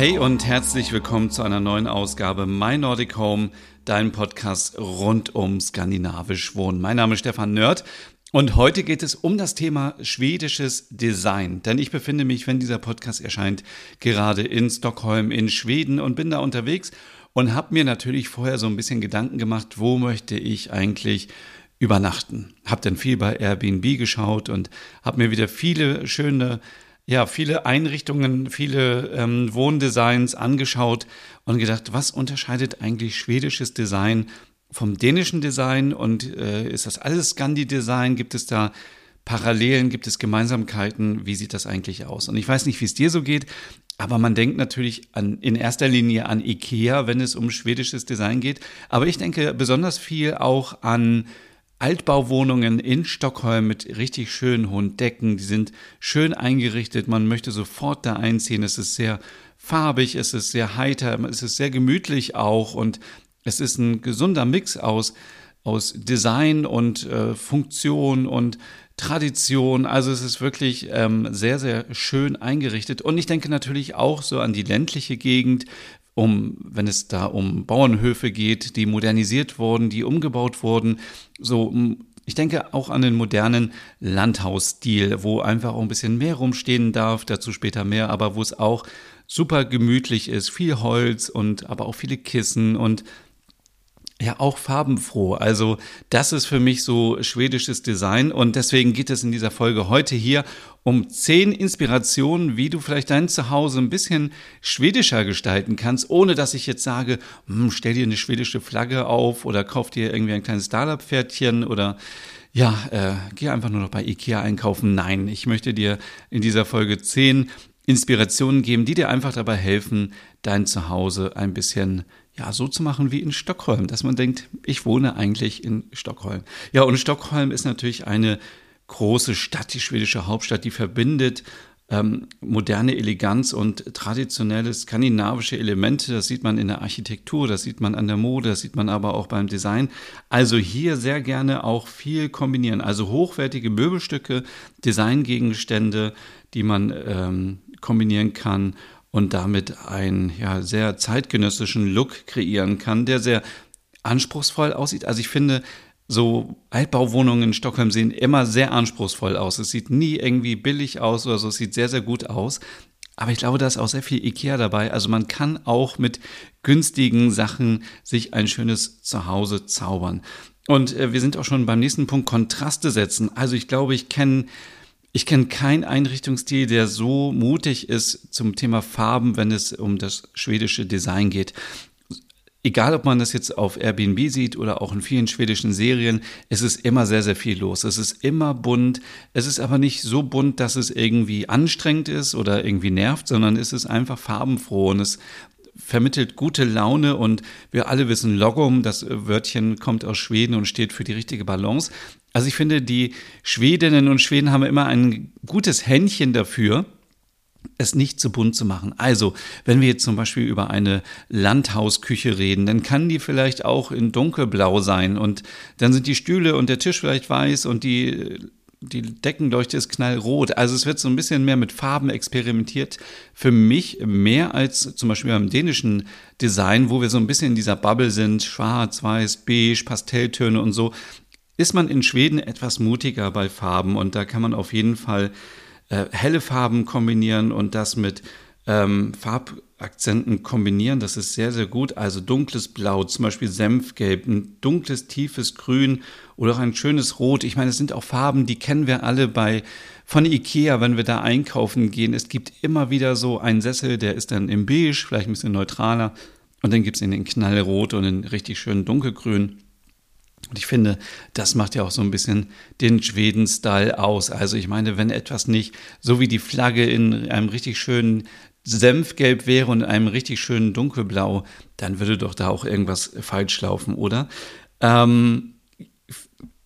Hey und herzlich willkommen zu einer neuen Ausgabe My Nordic Home, dein Podcast rund um skandinavisch Wohnen. Mein Name ist Stefan Nörd und heute geht es um das Thema schwedisches Design. Denn ich befinde mich, wenn dieser Podcast erscheint, gerade in Stockholm in Schweden und bin da unterwegs und habe mir natürlich vorher so ein bisschen Gedanken gemacht, wo möchte ich eigentlich übernachten. Habe dann viel bei Airbnb geschaut und habe mir wieder viele schöne ja, viele Einrichtungen, viele ähm, Wohndesigns angeschaut und gedacht, was unterscheidet eigentlich schwedisches Design vom dänischen Design und äh, ist das alles Scandi-Design? Gibt es da Parallelen? Gibt es Gemeinsamkeiten? Wie sieht das eigentlich aus? Und ich weiß nicht, wie es dir so geht, aber man denkt natürlich an, in erster Linie an IKEA, wenn es um schwedisches Design geht. Aber ich denke besonders viel auch an Altbauwohnungen in Stockholm mit richtig schönen hohen Decken. Die sind schön eingerichtet. Man möchte sofort da einziehen. Es ist sehr farbig, es ist sehr heiter, es ist sehr gemütlich auch und es ist ein gesunder Mix aus, aus Design und äh, Funktion und Tradition. Also es ist wirklich ähm, sehr, sehr schön eingerichtet. Und ich denke natürlich auch so an die ländliche Gegend, um, wenn es da um Bauernhöfe geht, die modernisiert wurden, die umgebaut wurden, so ich denke auch an den modernen Landhausstil, wo einfach auch ein bisschen mehr rumstehen darf, dazu später mehr, aber wo es auch super gemütlich ist, viel Holz und aber auch viele Kissen und ja auch farbenfroh. Also das ist für mich so schwedisches Design und deswegen geht es in dieser Folge heute hier um zehn Inspirationen, wie du vielleicht dein Zuhause ein bisschen schwedischer gestalten kannst, ohne dass ich jetzt sage, hm, stell dir eine schwedische Flagge auf oder kauf dir irgendwie ein kleines Startup-Pferdchen oder ja, äh, geh einfach nur noch bei Ikea einkaufen. Nein, ich möchte dir in dieser Folge zehn Inspirationen geben, die dir einfach dabei helfen, dein Zuhause ein bisschen ja, so zu machen wie in Stockholm, dass man denkt, ich wohne eigentlich in Stockholm. Ja, und Stockholm ist natürlich eine große Stadt, die schwedische Hauptstadt, die verbindet ähm, moderne Eleganz und traditionelle skandinavische Elemente. Das sieht man in der Architektur, das sieht man an der Mode, das sieht man aber auch beim Design. Also hier sehr gerne auch viel kombinieren. Also hochwertige Möbelstücke, Designgegenstände, die man ähm, kombinieren kann und damit einen ja, sehr zeitgenössischen Look kreieren kann, der sehr anspruchsvoll aussieht. Also ich finde, so Altbauwohnungen in Stockholm sehen immer sehr anspruchsvoll aus. Es sieht nie irgendwie billig aus oder so, es sieht sehr, sehr gut aus. Aber ich glaube, da ist auch sehr viel Ikea dabei. Also man kann auch mit günstigen Sachen sich ein schönes Zuhause zaubern. Und äh, wir sind auch schon beim nächsten Punkt, Kontraste setzen. Also ich glaube, ich kenne ich kenne keinen Einrichtungsstil, der so mutig ist zum Thema Farben, wenn es um das schwedische Design geht. Egal, ob man das jetzt auf Airbnb sieht oder auch in vielen schwedischen Serien, es ist immer sehr, sehr viel los. Es ist immer bunt. Es ist aber nicht so bunt, dass es irgendwie anstrengend ist oder irgendwie nervt, sondern es ist einfach farbenfroh und es vermittelt gute Laune und wir alle wissen, Logum, das Wörtchen kommt aus Schweden und steht für die richtige Balance. Also ich finde, die Schwedinnen und Schweden haben immer ein gutes Händchen dafür, es nicht zu bunt zu machen. Also, wenn wir jetzt zum Beispiel über eine Landhausküche reden, dann kann die vielleicht auch in dunkelblau sein und dann sind die Stühle und der Tisch vielleicht weiß und die die Deckenleuchte ist knallrot. Also es wird so ein bisschen mehr mit Farben experimentiert. Für mich mehr als zum Beispiel beim dänischen Design, wo wir so ein bisschen in dieser Bubble sind, schwarz, weiß, beige, Pastelltöne und so ist man in Schweden etwas mutiger bei Farben und da kann man auf jeden Fall äh, helle Farben kombinieren und das mit ähm, Farbakzenten kombinieren. Das ist sehr, sehr gut. Also dunkles Blau, zum Beispiel Senfgelb, ein dunkles, tiefes Grün oder auch ein schönes Rot. Ich meine, es sind auch Farben, die kennen wir alle bei von Ikea, wenn wir da einkaufen gehen. Es gibt immer wieder so einen Sessel, der ist dann im Beige, vielleicht ein bisschen neutraler. Und dann gibt es in den Knallrot und in richtig schönen Dunkelgrün. Und ich finde, das macht ja auch so ein bisschen den Schweden-Style aus. Also ich meine, wenn etwas nicht so wie die Flagge in einem richtig schönen Senfgelb wäre und in einem richtig schönen Dunkelblau, dann würde doch da auch irgendwas falsch laufen, oder? Ähm,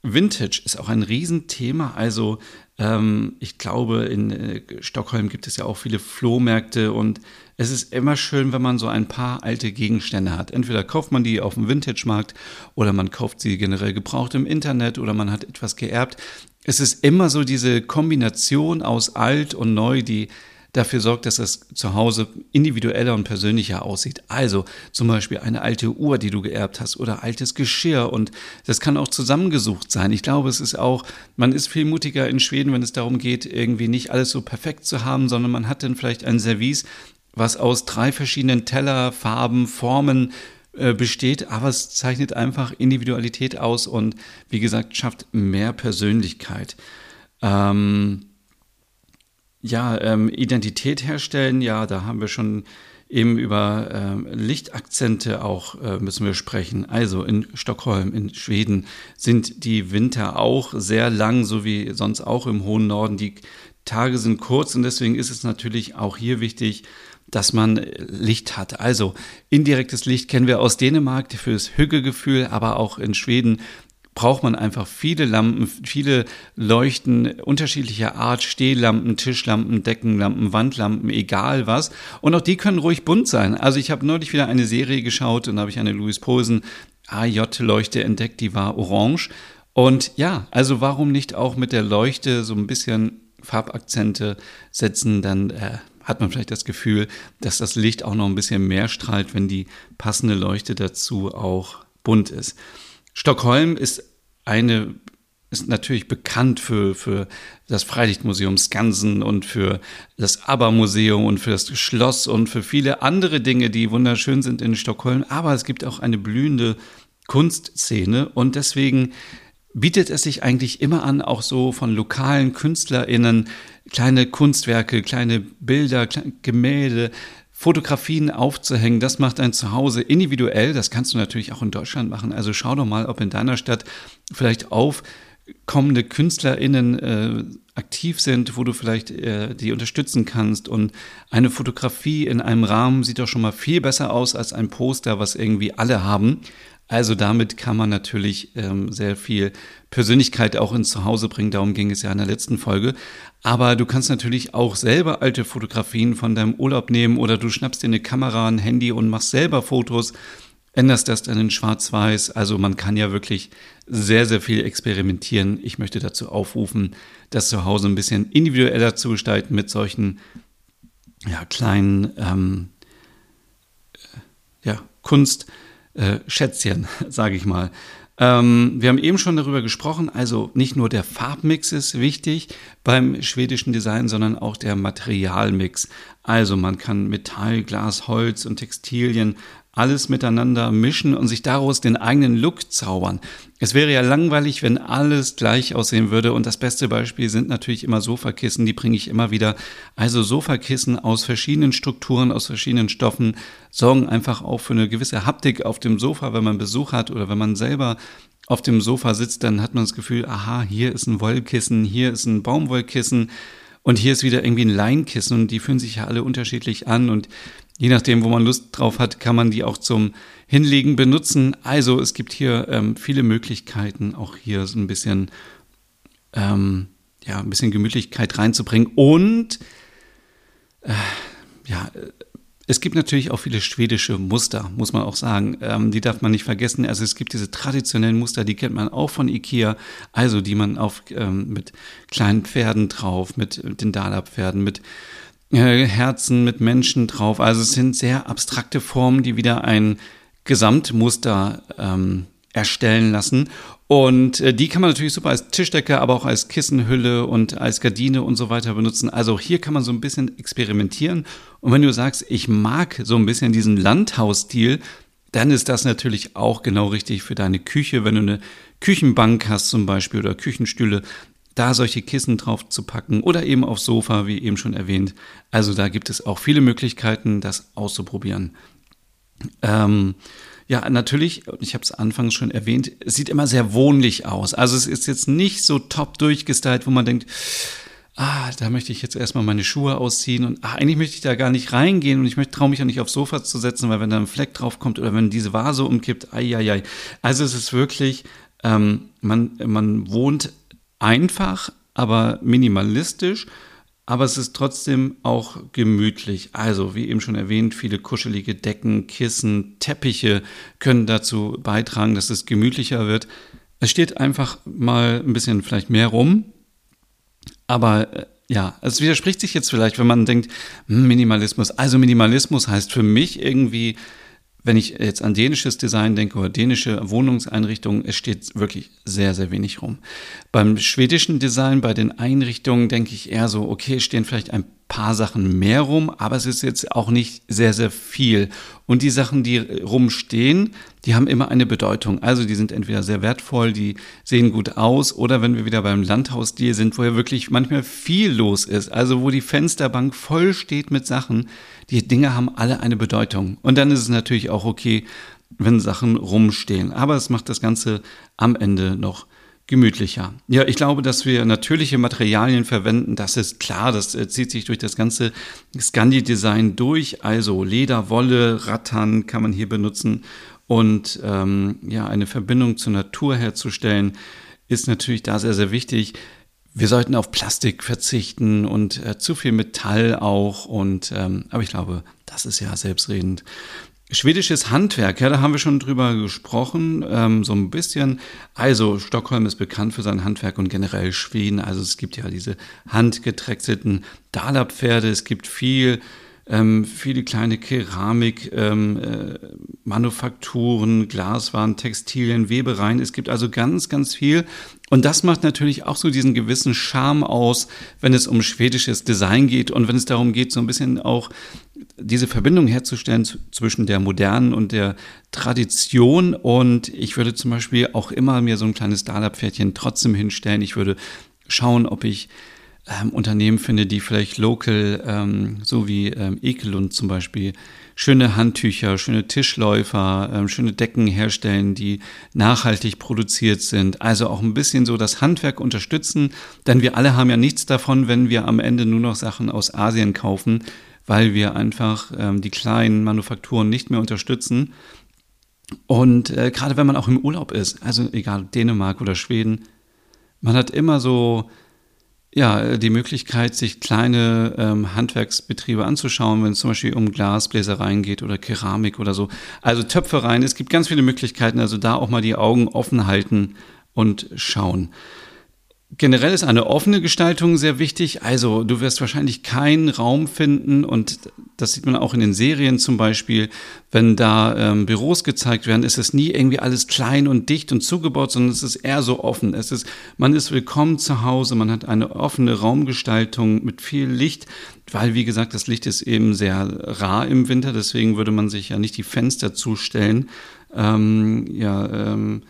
Vintage ist auch ein Riesenthema. Also ähm, ich glaube, in äh, Stockholm gibt es ja auch viele Flohmärkte und es ist immer schön, wenn man so ein paar alte Gegenstände hat. Entweder kauft man die auf dem Vintage-Markt oder man kauft sie generell gebraucht im Internet oder man hat etwas geerbt. Es ist immer so diese Kombination aus alt und neu, die dafür sorgt, dass das zu Hause individueller und persönlicher aussieht. Also zum Beispiel eine alte Uhr, die du geerbt hast oder altes Geschirr und das kann auch zusammengesucht sein. Ich glaube, es ist auch, man ist viel mutiger in Schweden, wenn es darum geht, irgendwie nicht alles so perfekt zu haben, sondern man hat dann vielleicht ein Service, was aus drei verschiedenen Teller, Farben, Formen äh, besteht, aber es zeichnet einfach Individualität aus und wie gesagt schafft mehr Persönlichkeit. Ähm, ja, ähm, Identität herstellen, ja, da haben wir schon eben über ähm, Lichtakzente auch äh, müssen wir sprechen. Also in Stockholm, in Schweden sind die Winter auch sehr lang, so wie sonst auch im hohen Norden. Die Tage sind kurz und deswegen ist es natürlich auch hier wichtig, dass man Licht hat. Also indirektes Licht kennen wir aus Dänemark fürs Hügelgefühl, aber auch in Schweden braucht man einfach viele Lampen, viele Leuchten unterschiedlicher Art, Stehlampen, Tischlampen, Deckenlampen, Wandlampen, egal was. Und auch die können ruhig bunt sein. Also ich habe neulich wieder eine Serie geschaut und habe ich eine Louis Posen AJ-Leuchte entdeckt, die war orange. Und ja, also warum nicht auch mit der Leuchte so ein bisschen Farbakzente setzen, dann äh, hat man vielleicht das Gefühl, dass das Licht auch noch ein bisschen mehr strahlt, wenn die passende Leuchte dazu auch bunt ist. Stockholm ist eine ist natürlich bekannt für, für das Freilichtmuseum Skansen und für das ABBA-Museum und für das Schloss und für viele andere Dinge, die wunderschön sind in Stockholm. Aber es gibt auch eine blühende Kunstszene und deswegen bietet es sich eigentlich immer an, auch so von lokalen KünstlerInnen kleine Kunstwerke, kleine Bilder, Gemälde Fotografien aufzuhängen, das macht ein Zuhause individuell. Das kannst du natürlich auch in Deutschland machen. Also schau doch mal, ob in deiner Stadt vielleicht aufkommende KünstlerInnen äh, aktiv sind, wo du vielleicht äh, die unterstützen kannst. Und eine Fotografie in einem Rahmen sieht doch schon mal viel besser aus als ein Poster, was irgendwie alle haben. Also damit kann man natürlich ähm, sehr viel Persönlichkeit auch ins Zuhause bringen. Darum ging es ja in der letzten Folge. Aber du kannst natürlich auch selber alte Fotografien von deinem Urlaub nehmen oder du schnappst dir eine Kamera, ein Handy und machst selber Fotos, änderst das dann in Schwarz-Weiß. Also man kann ja wirklich sehr, sehr viel experimentieren. Ich möchte dazu aufrufen, das zu Hause ein bisschen individueller zu gestalten mit solchen ja, kleinen ähm, ja, Kunst- äh, Schätzchen, sage ich mal. Ähm, wir haben eben schon darüber gesprochen, also nicht nur der Farbmix ist wichtig beim schwedischen Design, sondern auch der Materialmix. Also man kann Metall, Glas, Holz und Textilien alles miteinander mischen und sich daraus den eigenen Look zaubern. Es wäre ja langweilig, wenn alles gleich aussehen würde und das beste Beispiel sind natürlich immer Sofakissen, die bringe ich immer wieder. Also Sofakissen aus verschiedenen Strukturen, aus verschiedenen Stoffen sorgen einfach auch für eine gewisse Haptik auf dem Sofa, wenn man Besuch hat oder wenn man selber auf dem Sofa sitzt, dann hat man das Gefühl, aha, hier ist ein Wollkissen, hier ist ein Baumwollkissen und hier ist wieder irgendwie ein Leinkissen und die fühlen sich ja alle unterschiedlich an und Je nachdem, wo man Lust drauf hat, kann man die auch zum Hinlegen benutzen. Also es gibt hier ähm, viele Möglichkeiten, auch hier so ein bisschen, ähm, ja, ein bisschen Gemütlichkeit reinzubringen. Und äh, ja, es gibt natürlich auch viele schwedische Muster, muss man auch sagen. Ähm, die darf man nicht vergessen. Also es gibt diese traditionellen Muster, die kennt man auch von Ikea, also die man auf ähm, mit kleinen Pferden drauf, mit den Dala-Pferden, mit äh, Herzen mit Menschen drauf. Also es sind sehr abstrakte Formen, die wieder ein Gesamtmuster ähm, erstellen lassen. Und äh, die kann man natürlich super als Tischdecke, aber auch als Kissenhülle und als Gardine und so weiter benutzen. Also hier kann man so ein bisschen experimentieren. Und wenn du sagst, ich mag so ein bisschen diesen Landhausstil, dann ist das natürlich auch genau richtig für deine Küche. Wenn du eine Küchenbank hast zum Beispiel oder Küchenstühle, da solche Kissen drauf zu packen oder eben aufs Sofa, wie eben schon erwähnt. Also da gibt es auch viele Möglichkeiten, das auszuprobieren. Ähm, ja, natürlich, ich habe es anfangs schon erwähnt, es sieht immer sehr wohnlich aus. Also es ist jetzt nicht so top durchgestylt, wo man denkt, ah, da möchte ich jetzt erstmal meine Schuhe ausziehen und ach, eigentlich möchte ich da gar nicht reingehen und ich möchte traue mich auch nicht aufs Sofa zu setzen, weil wenn da ein Fleck drauf kommt oder wenn diese Vase umkippt, ai, ai, ai. Also es ist wirklich, ähm, man, man wohnt einfach, aber minimalistisch aber es ist trotzdem auch gemütlich. Also, wie eben schon erwähnt, viele kuschelige Decken, Kissen, Teppiche können dazu beitragen, dass es gemütlicher wird. Es steht einfach mal ein bisschen vielleicht mehr rum, aber äh, ja, es widerspricht sich jetzt vielleicht, wenn man denkt, hm, Minimalismus. Also Minimalismus heißt für mich irgendwie wenn ich jetzt an dänisches Design denke oder dänische Wohnungseinrichtungen, es steht wirklich sehr, sehr wenig rum. Beim schwedischen Design, bei den Einrichtungen denke ich eher so, okay, stehen vielleicht ein paar Sachen mehr rum, aber es ist jetzt auch nicht sehr, sehr viel. Und die Sachen, die rumstehen, die haben immer eine Bedeutung. Also die sind entweder sehr wertvoll, die sehen gut aus, oder wenn wir wieder beim Landhausstil sind, wo ja wirklich manchmal viel los ist, also wo die Fensterbank voll steht mit Sachen, die Dinge haben alle eine Bedeutung. Und dann ist es natürlich auch okay, wenn Sachen rumstehen. Aber es macht das Ganze am Ende noch gemütlicher. Ja, ich glaube, dass wir natürliche Materialien verwenden, das ist klar, das äh, zieht sich durch das ganze Scandi-Design durch. Also Leder, Wolle, Rattan kann man hier benutzen und ähm, ja, eine Verbindung zur Natur herzustellen, ist natürlich da sehr, sehr wichtig. Wir sollten auf Plastik verzichten und äh, zu viel Metall auch und ähm, aber ich glaube, das ist ja selbstredend. Schwedisches Handwerk, ja, da haben wir schon drüber gesprochen, ähm, so ein bisschen. Also, Stockholm ist bekannt für sein Handwerk und generell Schweden. Also, es gibt ja diese handgeträchselten Dalapferde, es gibt viel ähm, viele kleine Keramik, ähm, äh, Glaswaren, Textilien, Webereien. Es gibt also ganz, ganz viel. Und das macht natürlich auch so diesen gewissen Charme aus, wenn es um schwedisches Design geht und wenn es darum geht, so ein bisschen auch diese Verbindung herzustellen zwischen der modernen und der Tradition. Und ich würde zum Beispiel auch immer mir so ein kleines Dalapferdchen trotzdem hinstellen. Ich würde schauen, ob ich ähm, Unternehmen finde, die vielleicht local, ähm, so wie ähm, Ekelund zum Beispiel, schöne Handtücher, schöne Tischläufer, ähm, schöne Decken herstellen, die nachhaltig produziert sind. Also auch ein bisschen so das Handwerk unterstützen, denn wir alle haben ja nichts davon, wenn wir am Ende nur noch Sachen aus Asien kaufen, weil wir einfach ähm, die kleinen Manufakturen nicht mehr unterstützen. Und äh, gerade wenn man auch im Urlaub ist, also egal Dänemark oder Schweden, man hat immer so ja, die Möglichkeit, sich kleine ähm, Handwerksbetriebe anzuschauen, wenn es zum Beispiel um Glasbläsereien geht oder Keramik oder so. Also Töpfereien, es gibt ganz viele Möglichkeiten, also da auch mal die Augen offen halten und schauen. Generell ist eine offene Gestaltung sehr wichtig. Also du wirst wahrscheinlich keinen Raum finden und das sieht man auch in den Serien zum Beispiel, wenn da ähm, Büros gezeigt werden, ist es nie irgendwie alles klein und dicht und zugebaut, sondern es ist eher so offen. Es ist, man ist willkommen zu Hause, man hat eine offene Raumgestaltung mit viel Licht, weil wie gesagt, das Licht ist eben sehr rar im Winter, deswegen würde man sich ja nicht die Fenster zustellen. Ähm, ja, ähm,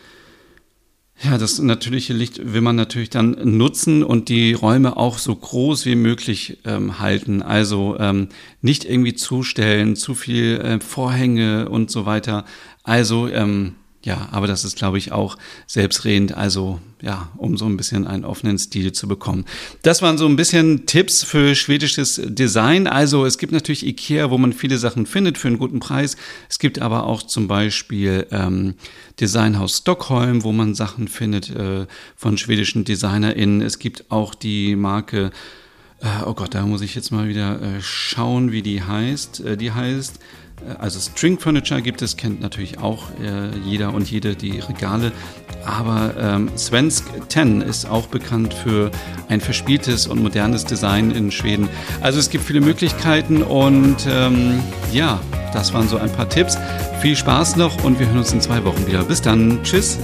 ja, das natürliche Licht will man natürlich dann nutzen und die Räume auch so groß wie möglich ähm, halten. Also ähm, nicht irgendwie zustellen, zu viel äh, Vorhänge und so weiter. Also ähm, ja, aber das ist, glaube ich, auch selbstredend, also ja, um so ein bisschen einen offenen Stil zu bekommen. Das waren so ein bisschen Tipps für schwedisches Design. Also es gibt natürlich Ikea, wo man viele Sachen findet für einen guten Preis. Es gibt aber auch zum Beispiel ähm, Designhaus Stockholm, wo man Sachen findet äh, von schwedischen DesignerInnen. Es gibt auch die Marke äh, oh Gott, da muss ich jetzt mal wieder äh, schauen, wie die heißt. Äh, die heißt also String Furniture gibt es, kennt natürlich auch äh, jeder und jede die Regale. Aber ähm, Svensk 10 ist auch bekannt für ein verspieltes und modernes Design in Schweden. Also es gibt viele Möglichkeiten und ähm, ja, das waren so ein paar Tipps. Viel Spaß noch und wir hören uns in zwei Wochen wieder. Bis dann. Tschüss.